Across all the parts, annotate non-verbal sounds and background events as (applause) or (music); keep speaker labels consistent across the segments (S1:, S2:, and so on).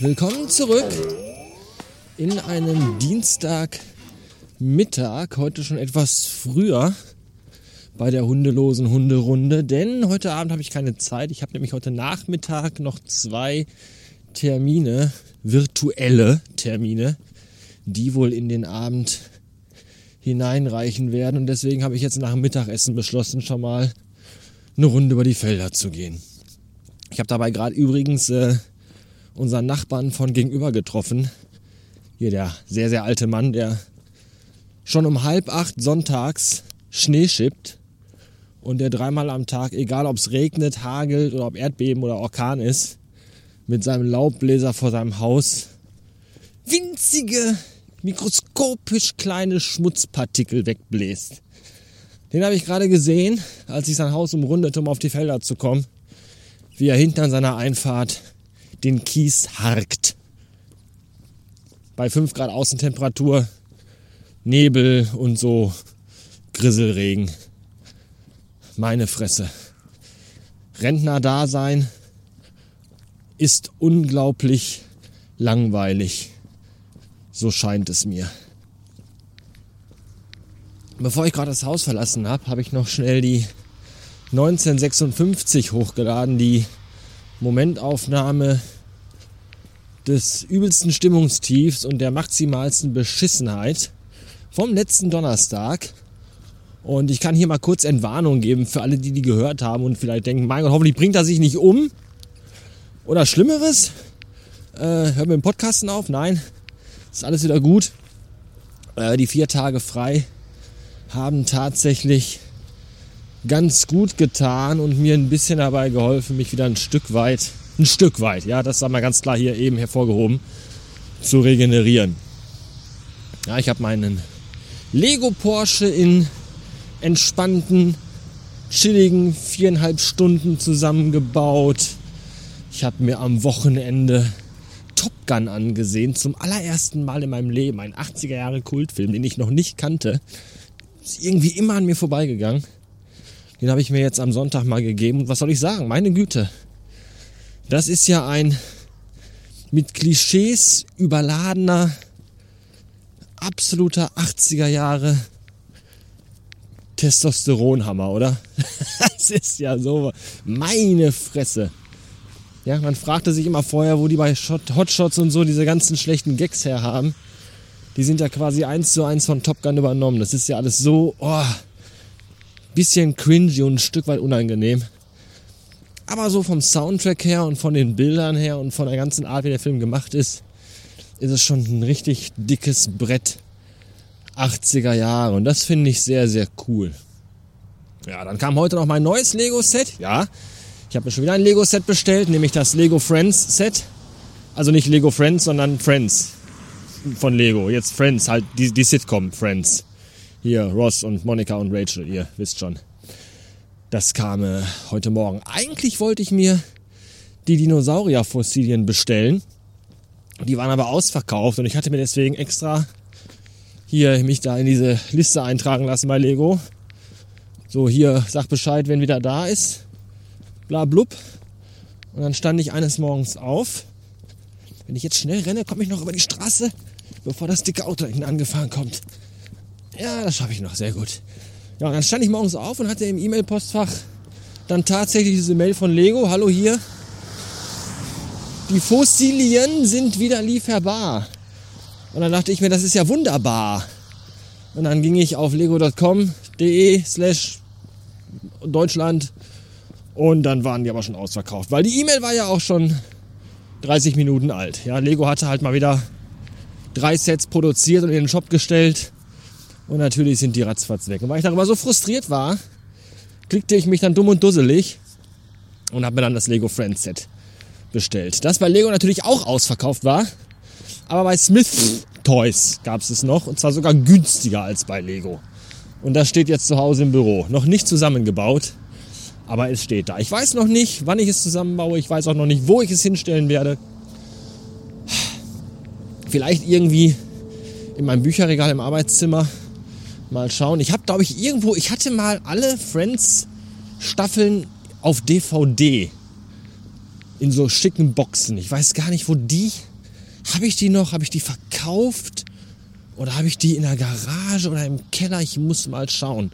S1: willkommen zurück in einem Dienstagmittag, heute schon etwas früher bei der hundelosen Hunderunde, denn heute Abend habe ich keine Zeit. Ich habe nämlich heute Nachmittag noch zwei Termine, virtuelle Termine, die wohl in den Abend hineinreichen werden. Und deswegen habe ich jetzt nach dem Mittagessen beschlossen, schon mal eine Runde über die Felder zu gehen. Ich habe dabei gerade übrigens äh, unseren Nachbarn von gegenüber getroffen. Hier der sehr, sehr alte Mann, der schon um halb acht sonntags Schnee schippt und der dreimal am Tag, egal ob es regnet, hagelt oder ob Erdbeben oder Orkan ist, mit seinem Laubbläser vor seinem Haus winzige, mikroskopisch kleine Schmutzpartikel wegbläst. Den habe ich gerade gesehen, als ich sein Haus umrundete, um auf die Felder zu kommen, wie er hinten an seiner Einfahrt den Kies harkt. Bei 5 Grad Außentemperatur, Nebel und so Grisselregen. Meine Fresse. Rentner-Dasein ist unglaublich langweilig. So scheint es mir. Bevor ich gerade das Haus verlassen habe, habe ich noch schnell die 1956 hochgeladen, die Momentaufnahme des übelsten Stimmungstiefs und der maximalsten Beschissenheit vom letzten Donnerstag. Und ich kann hier mal kurz Entwarnung geben für alle, die die gehört haben und vielleicht denken, mein Gott, hoffentlich bringt er sich nicht um. Oder Schlimmeres. Äh, hören wir den Podcasten auf? Nein, ist alles wieder gut. Äh, die vier Tage frei haben tatsächlich ganz gut getan und mir ein bisschen dabei geholfen, mich wieder ein Stück weit, ein Stück weit, ja, das haben wir ganz klar hier eben hervorgehoben, zu regenerieren. Ja, ich habe meinen Lego Porsche in entspannten, chilligen viereinhalb Stunden zusammengebaut. Ich habe mir am Wochenende Top Gun angesehen, zum allerersten Mal in meinem Leben. Ein 80er Jahre Kultfilm, den ich noch nicht kannte. Ist irgendwie immer an mir vorbeigegangen. Den habe ich mir jetzt am Sonntag mal gegeben. Und was soll ich sagen? Meine Güte. Das ist ja ein mit Klischees überladener, absoluter 80er Jahre Testosteronhammer, oder? (laughs) das ist ja so. Meine Fresse. Ja, man fragte sich immer vorher, wo die bei Hotshots und so diese ganzen schlechten Gags herhaben. Die sind ja quasi eins zu eins von Top Gun übernommen. Das ist ja alles so, oh, bisschen cringy und ein Stück weit unangenehm. Aber so vom Soundtrack her und von den Bildern her und von der ganzen Art, wie der Film gemacht ist, ist es schon ein richtig dickes Brett 80er Jahre. Und das finde ich sehr, sehr cool. Ja, dann kam heute noch mein neues Lego-Set. Ja, ich habe mir schon wieder ein Lego-Set bestellt, nämlich das Lego Friends Set. Also nicht Lego Friends, sondern Friends von Lego. Jetzt Friends, halt die, die Sitcom Friends. Hier Ross und Monica und Rachel, ihr wisst schon. Das kam äh, heute Morgen. Eigentlich wollte ich mir die Dinosaurierfossilien bestellen. Die waren aber ausverkauft und ich hatte mir deswegen extra hier mich da in diese Liste eintragen lassen bei Lego. So, hier, sag Bescheid, wenn wieder da ist. Bla blub. Und dann stand ich eines Morgens auf. Wenn ich jetzt schnell renne, komme ich noch über die Straße, bevor das dicke Auto hinten angefahren kommt. Ja, das schaffe ich noch, sehr gut. Ja, dann stand ich morgens auf und hatte im E-Mail-Postfach dann tatsächlich diese Mail von Lego. Hallo hier. Die Fossilien sind wieder lieferbar. Und dann dachte ich mir, das ist ja wunderbar. Und dann ging ich auf lego.com.de slash Deutschland und dann waren die aber schon ausverkauft. Weil die E-Mail war ja auch schon 30 Minuten alt. Ja, Lego hatte halt mal wieder drei Sets produziert und in den Shop gestellt. Und natürlich sind die ratzfatz weg. Und weil ich darüber so frustriert war, klickte ich mich dann dumm und dusselig und habe mir dann das Lego Friends Set bestellt. Das bei Lego natürlich auch ausverkauft war. Aber bei Smith Toys gab es es noch. Und zwar sogar günstiger als bei Lego. Und das steht jetzt zu Hause im Büro. Noch nicht zusammengebaut, aber es steht da. Ich weiß noch nicht, wann ich es zusammenbaue. Ich weiß auch noch nicht, wo ich es hinstellen werde. Vielleicht irgendwie in meinem Bücherregal im Arbeitszimmer Mal schauen. Ich habe, glaube ich, irgendwo, ich hatte mal alle Friends-Staffeln auf DVD in so schicken Boxen. Ich weiß gar nicht, wo die habe ich die noch? Habe ich die verkauft? Oder habe ich die in der Garage oder im Keller? Ich muss mal schauen.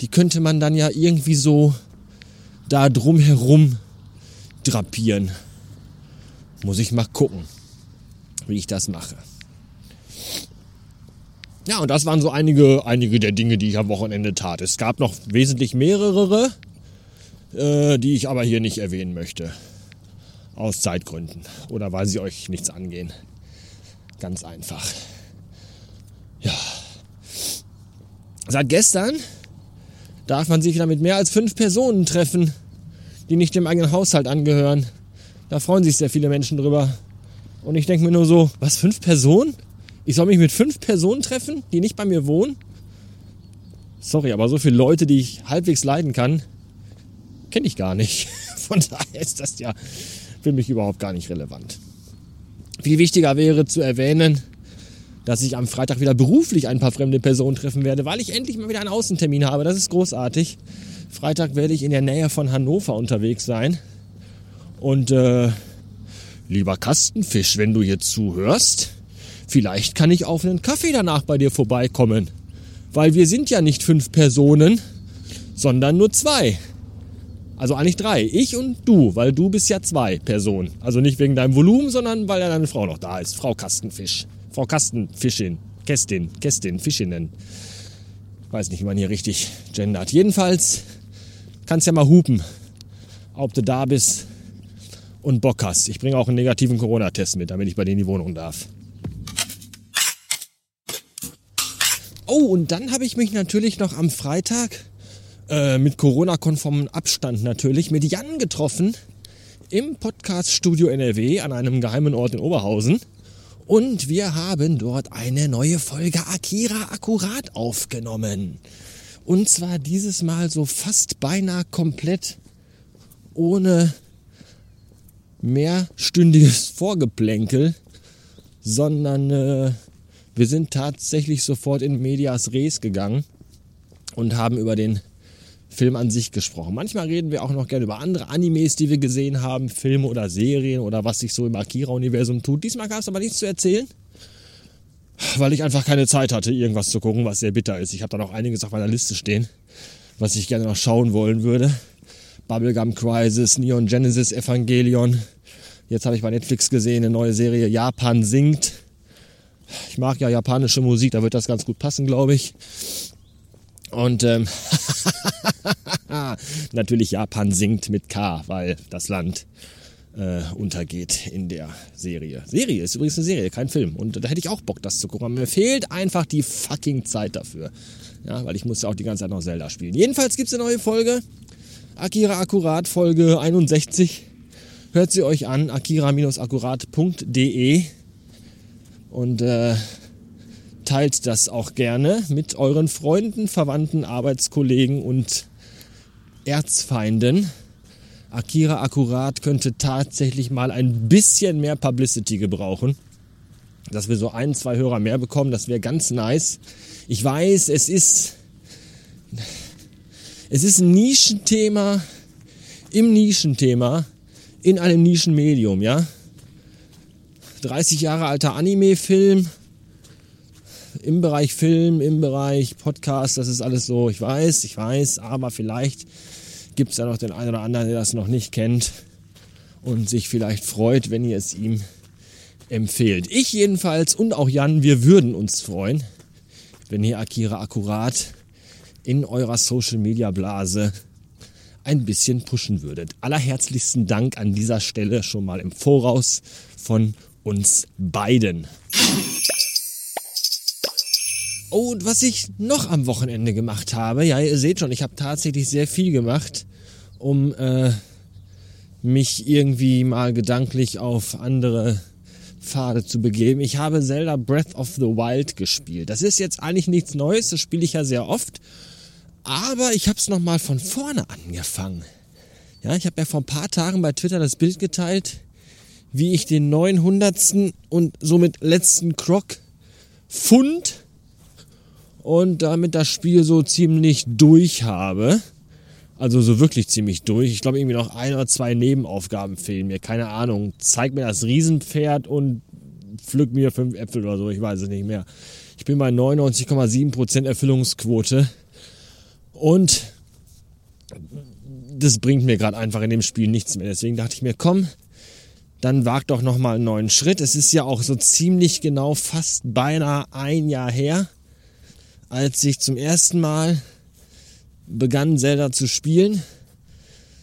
S1: Die könnte man dann ja irgendwie so da drumherum drapieren. Muss ich mal gucken, wie ich das mache. Ja, und das waren so einige, einige der Dinge, die ich am Wochenende tat. Es gab noch wesentlich mehrere, äh, die ich aber hier nicht erwähnen möchte. Aus Zeitgründen. Oder weil sie euch nichts angehen. Ganz einfach. Ja. Seit gestern darf man sich wieder mit mehr als fünf Personen treffen, die nicht dem eigenen Haushalt angehören. Da freuen sich sehr viele Menschen drüber. Und ich denke mir nur so, was, fünf Personen? Ich soll mich mit fünf Personen treffen, die nicht bei mir wohnen? Sorry, aber so viele Leute, die ich halbwegs leiden kann, kenne ich gar nicht. (laughs) Von daher ist das ja für mich überhaupt gar nicht relevant. Viel wichtiger wäre zu erwähnen, dass ich am Freitag wieder beruflich ein paar fremde Personen treffen werde, weil ich endlich mal wieder einen Außentermin habe. Das ist großartig. Freitag werde ich in der Nähe von Hannover unterwegs sein. Und äh, lieber Kastenfisch, wenn du hier zuhörst, vielleicht kann ich auf einen Kaffee danach bei dir vorbeikommen. Weil wir sind ja nicht fünf Personen, sondern nur zwei. Also eigentlich drei. Ich und du, weil du bist ja zwei Personen. Also nicht wegen deinem Volumen, sondern weil ja deine Frau noch da ist. Frau Kastenfisch. Frau Kastenfischin. Kästin. Kästin. Fischinnen. Weiß nicht, wie man hier richtig gendert. Jedenfalls kannst ja mal hupen, ob du da bist und Bock hast. Ich bringe auch einen negativen Corona-Test mit, damit ich bei dir in die Wohnung darf. Oh, und dann habe ich mich natürlich noch am Freitag äh, mit Corona-konformen Abstand natürlich mit Jan getroffen im Podcast-Studio NRW an einem geheimen Ort in Oberhausen. Und wir haben dort eine neue Folge Akira Akkurat aufgenommen. Und zwar dieses Mal so fast beinahe komplett ohne mehrstündiges Vorgeplänkel, sondern äh, wir sind tatsächlich sofort in Medias Res gegangen und haben über den Film an sich gesprochen. Manchmal reden wir auch noch gerne über andere Animes, die wir gesehen haben, Filme oder Serien oder was sich so im Akira-Universum tut. Diesmal gab es aber nichts zu erzählen, weil ich einfach keine Zeit hatte, irgendwas zu gucken, was sehr bitter ist. Ich habe da noch einiges auf meiner Liste stehen, was ich gerne noch schauen wollen würde. Bubblegum Crisis, Neon Genesis Evangelion. Jetzt habe ich bei Netflix gesehen, eine neue Serie Japan singt. Ich mag ja japanische Musik, da wird das ganz gut passen, glaube ich. Und ähm, (laughs) natürlich Japan singt mit K, weil das Land äh, untergeht in der Serie. Serie ist übrigens eine Serie, kein Film. Und da hätte ich auch Bock, das zu gucken. Aber mir fehlt einfach die fucking Zeit dafür. Ja, weil ich muss ja auch die ganze Zeit noch Zelda spielen. Jedenfalls gibt es eine neue Folge. Akira Akkurat, Folge 61. Hört sie euch an, akira-akkurat.de. Und äh, teilt das auch gerne mit euren Freunden, Verwandten, Arbeitskollegen und Erzfeinden. Akira Akkurat könnte tatsächlich mal ein bisschen mehr Publicity gebrauchen. Dass wir so ein, zwei Hörer mehr bekommen, das wäre ganz nice. Ich weiß, es ist, es ist ein Nischenthema im Nischenthema in einem Nischenmedium, ja. 30 Jahre alter Anime-Film, im Bereich Film, im Bereich Podcast, das ist alles so, ich weiß, ich weiß, aber vielleicht gibt es ja noch den einen oder anderen, der das noch nicht kennt und sich vielleicht freut, wenn ihr es ihm empfehlt. Ich jedenfalls und auch Jan, wir würden uns freuen, wenn ihr Akira akkurat in eurer Social Media Blase ein bisschen pushen würdet. Allerherzlichsten Dank an dieser Stelle schon mal im Voraus von uns beiden. Oh, und was ich noch am Wochenende gemacht habe, ja, ihr seht schon, ich habe tatsächlich sehr viel gemacht, um äh, mich irgendwie mal gedanklich auf andere Pfade zu begeben. Ich habe Zelda Breath of the Wild gespielt. Das ist jetzt eigentlich nichts Neues, das spiele ich ja sehr oft, aber ich habe es nochmal von vorne angefangen. Ja, ich habe ja vor ein paar Tagen bei Twitter das Bild geteilt, wie ich den 900. und somit letzten Croc Pfund und damit das Spiel so ziemlich durch habe. Also so wirklich ziemlich durch. Ich glaube irgendwie noch ein oder zwei Nebenaufgaben fehlen mir. Keine Ahnung. Zeig mir das Riesenpferd und pflück mir fünf Äpfel oder so, ich weiß es nicht mehr. Ich bin bei 99,7% Erfüllungsquote und das bringt mir gerade einfach in dem Spiel nichts mehr. Deswegen dachte ich mir, komm, dann wag doch nochmal einen neuen Schritt. Es ist ja auch so ziemlich genau fast beinahe ein Jahr her, als ich zum ersten Mal begann, Zelda zu spielen.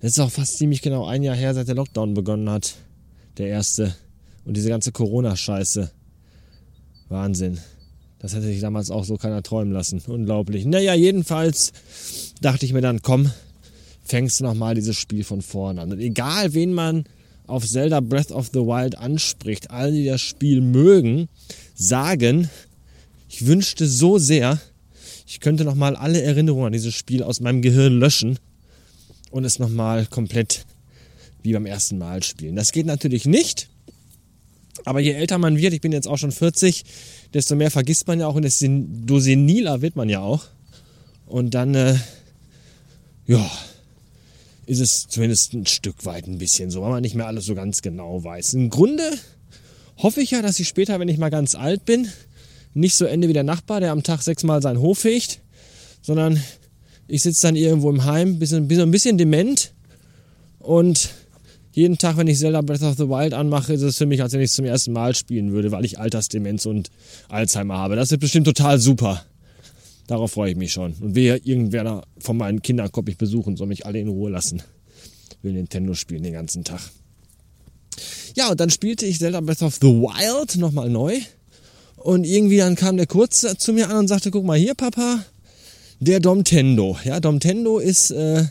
S1: Es ist auch fast ziemlich genau ein Jahr her, seit der Lockdown begonnen hat. Der erste. Und diese ganze Corona-Scheiße. Wahnsinn. Das hätte sich damals auch so keiner träumen lassen. Unglaublich. Naja, jedenfalls dachte ich mir dann, komm, fängst du nochmal dieses Spiel von vorne an. Und egal, wen man auf Zelda Breath of the Wild anspricht, alle, die das Spiel mögen, sagen, ich wünschte so sehr, ich könnte nochmal alle Erinnerungen an dieses Spiel aus meinem Gehirn löschen und es nochmal komplett wie beim ersten Mal spielen. Das geht natürlich nicht, aber je älter man wird, ich bin jetzt auch schon 40, desto mehr vergisst man ja auch und desto seniler wird man ja auch. Und dann, äh, ja, ist es zumindest ein Stück weit ein bisschen so, weil man nicht mehr alles so ganz genau weiß. Im Grunde hoffe ich ja, dass ich später, wenn ich mal ganz alt bin, nicht so ende wie der Nachbar, der am Tag sechsmal seinen Hof fegt, sondern ich sitze dann irgendwo im Heim, bin, so ein bisschen dement und jeden Tag, wenn ich Zelda Breath of the Wild anmache, ist es für mich, als wenn ich es zum ersten Mal spielen würde, weil ich Altersdemenz und Alzheimer habe. Das wird bestimmt total super. Darauf freue ich mich schon. Und wer irgendwer von meinen Kindern kommt mich besuchen, soll mich alle in Ruhe lassen. Will Nintendo spielen den ganzen Tag. Ja, und dann spielte ich Zelda Breath of the Wild nochmal neu. Und irgendwie dann kam der kurz zu mir an und sagte, guck mal hier, Papa, der Domtendo. Ja, Domtendo ist äh,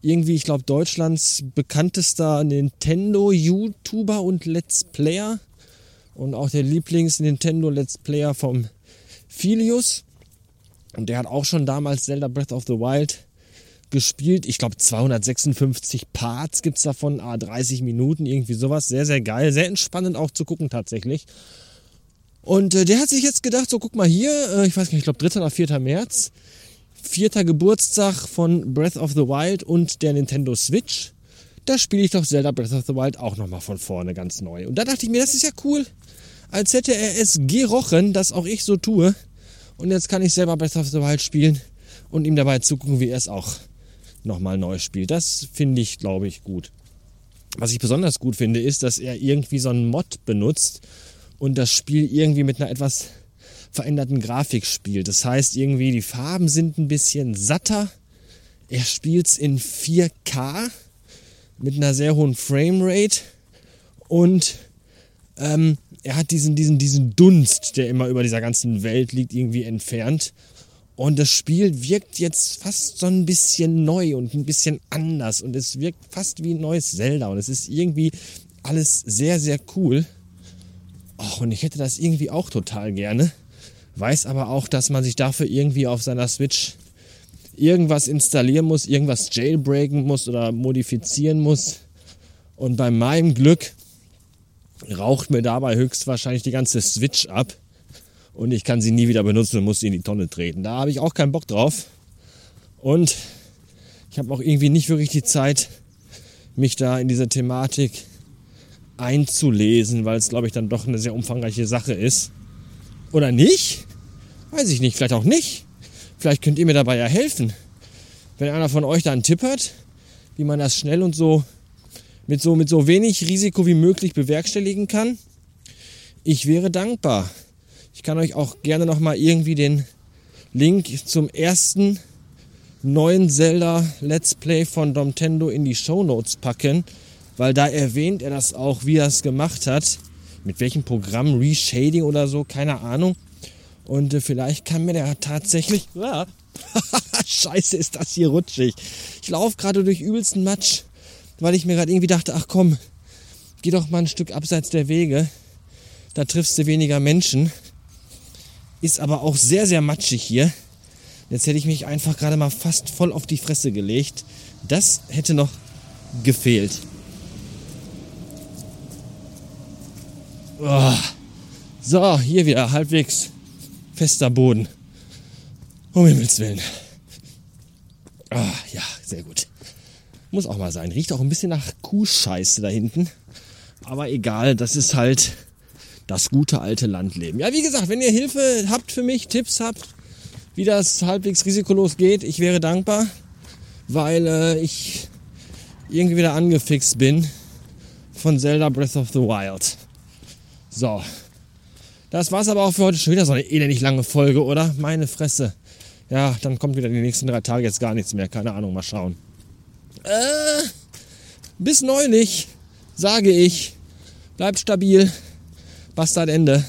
S1: irgendwie, ich glaube, Deutschlands bekanntester Nintendo-YouTuber und Let's Player. Und auch der Lieblings-Nintendo-Let's Player vom Filius. Und der hat auch schon damals Zelda Breath of the Wild gespielt. Ich glaube 256 Parts gibt es davon, ah, 30 Minuten, irgendwie sowas. Sehr, sehr geil. Sehr entspannend auch zu gucken tatsächlich. Und äh, der hat sich jetzt gedacht, so guck mal hier, äh, ich weiß gar nicht, ich glaube 3. oder 4. März, vierter Geburtstag von Breath of the Wild und der Nintendo Switch. Da spiele ich doch Zelda Breath of the Wild auch nochmal von vorne ganz neu. Und da dachte ich mir, das ist ja cool. Als hätte er es gerochen, dass auch ich so tue. Und jetzt kann ich selber Breath of the Wild spielen und ihm dabei zugucken, wie er es auch nochmal neu spielt. Das finde ich, glaube ich, gut. Was ich besonders gut finde, ist, dass er irgendwie so einen Mod benutzt und das Spiel irgendwie mit einer etwas veränderten Grafik spielt. Das heißt, irgendwie die Farben sind ein bisschen satter. Er spielt es in 4K mit einer sehr hohen Framerate und ähm, er hat diesen, diesen, diesen Dunst, der immer über dieser ganzen Welt liegt, irgendwie entfernt. Und das Spiel wirkt jetzt fast so ein bisschen neu und ein bisschen anders. Und es wirkt fast wie ein neues Zelda. Und es ist irgendwie alles sehr, sehr cool. Och, und ich hätte das irgendwie auch total gerne. Weiß aber auch, dass man sich dafür irgendwie auf seiner Switch irgendwas installieren muss, irgendwas jailbreaken muss oder modifizieren muss. Und bei meinem Glück raucht mir dabei höchstwahrscheinlich die ganze Switch ab und ich kann sie nie wieder benutzen und muss sie in die Tonne treten. Da habe ich auch keinen Bock drauf. Und ich habe auch irgendwie nicht wirklich die Zeit, mich da in diese Thematik einzulesen, weil es, glaube ich, dann doch eine sehr umfangreiche Sache ist. Oder nicht? Weiß ich nicht, vielleicht auch nicht. Vielleicht könnt ihr mir dabei ja helfen. Wenn einer von euch da einen Tipp hat, wie man das schnell und so mit so, mit so wenig Risiko wie möglich bewerkstelligen kann, ich wäre dankbar. Ich kann euch auch gerne nochmal irgendwie den Link zum ersten neuen Zelda Let's Play von Domtendo in die Show Notes packen, weil da erwähnt er das auch, wie er es gemacht hat. Mit welchem Programm, Reshading oder so, keine Ahnung. Und äh, vielleicht kann mir der tatsächlich. (laughs) Scheiße, ist das hier rutschig. Ich laufe gerade durch übelsten Matsch weil ich mir gerade irgendwie dachte, ach komm, geh doch mal ein Stück abseits der Wege, da triffst du weniger Menschen. Ist aber auch sehr, sehr matschig hier. Jetzt hätte ich mich einfach gerade mal fast voll auf die Fresse gelegt. Das hätte noch gefehlt. Oh. So, hier wieder halbwegs fester Boden. Um Himmels Willen. Ah, ja, sehr gut. Muss auch mal sein. Riecht auch ein bisschen nach Kuhscheiße da hinten. Aber egal, das ist halt das gute alte Landleben. Ja, wie gesagt, wenn ihr Hilfe habt für mich, Tipps habt, wie das halbwegs risikolos geht, ich wäre dankbar, weil äh, ich irgendwie wieder angefixt bin von Zelda Breath of the Wild. So. Das war's aber auch für heute. Schon wieder so eine elendig lange Folge, oder? Meine Fresse. Ja, dann kommt wieder die nächsten drei Tage jetzt gar nichts mehr. Keine Ahnung, mal schauen. Äh, bis neulich, sage ich. Bleibt stabil. Bastard Ende.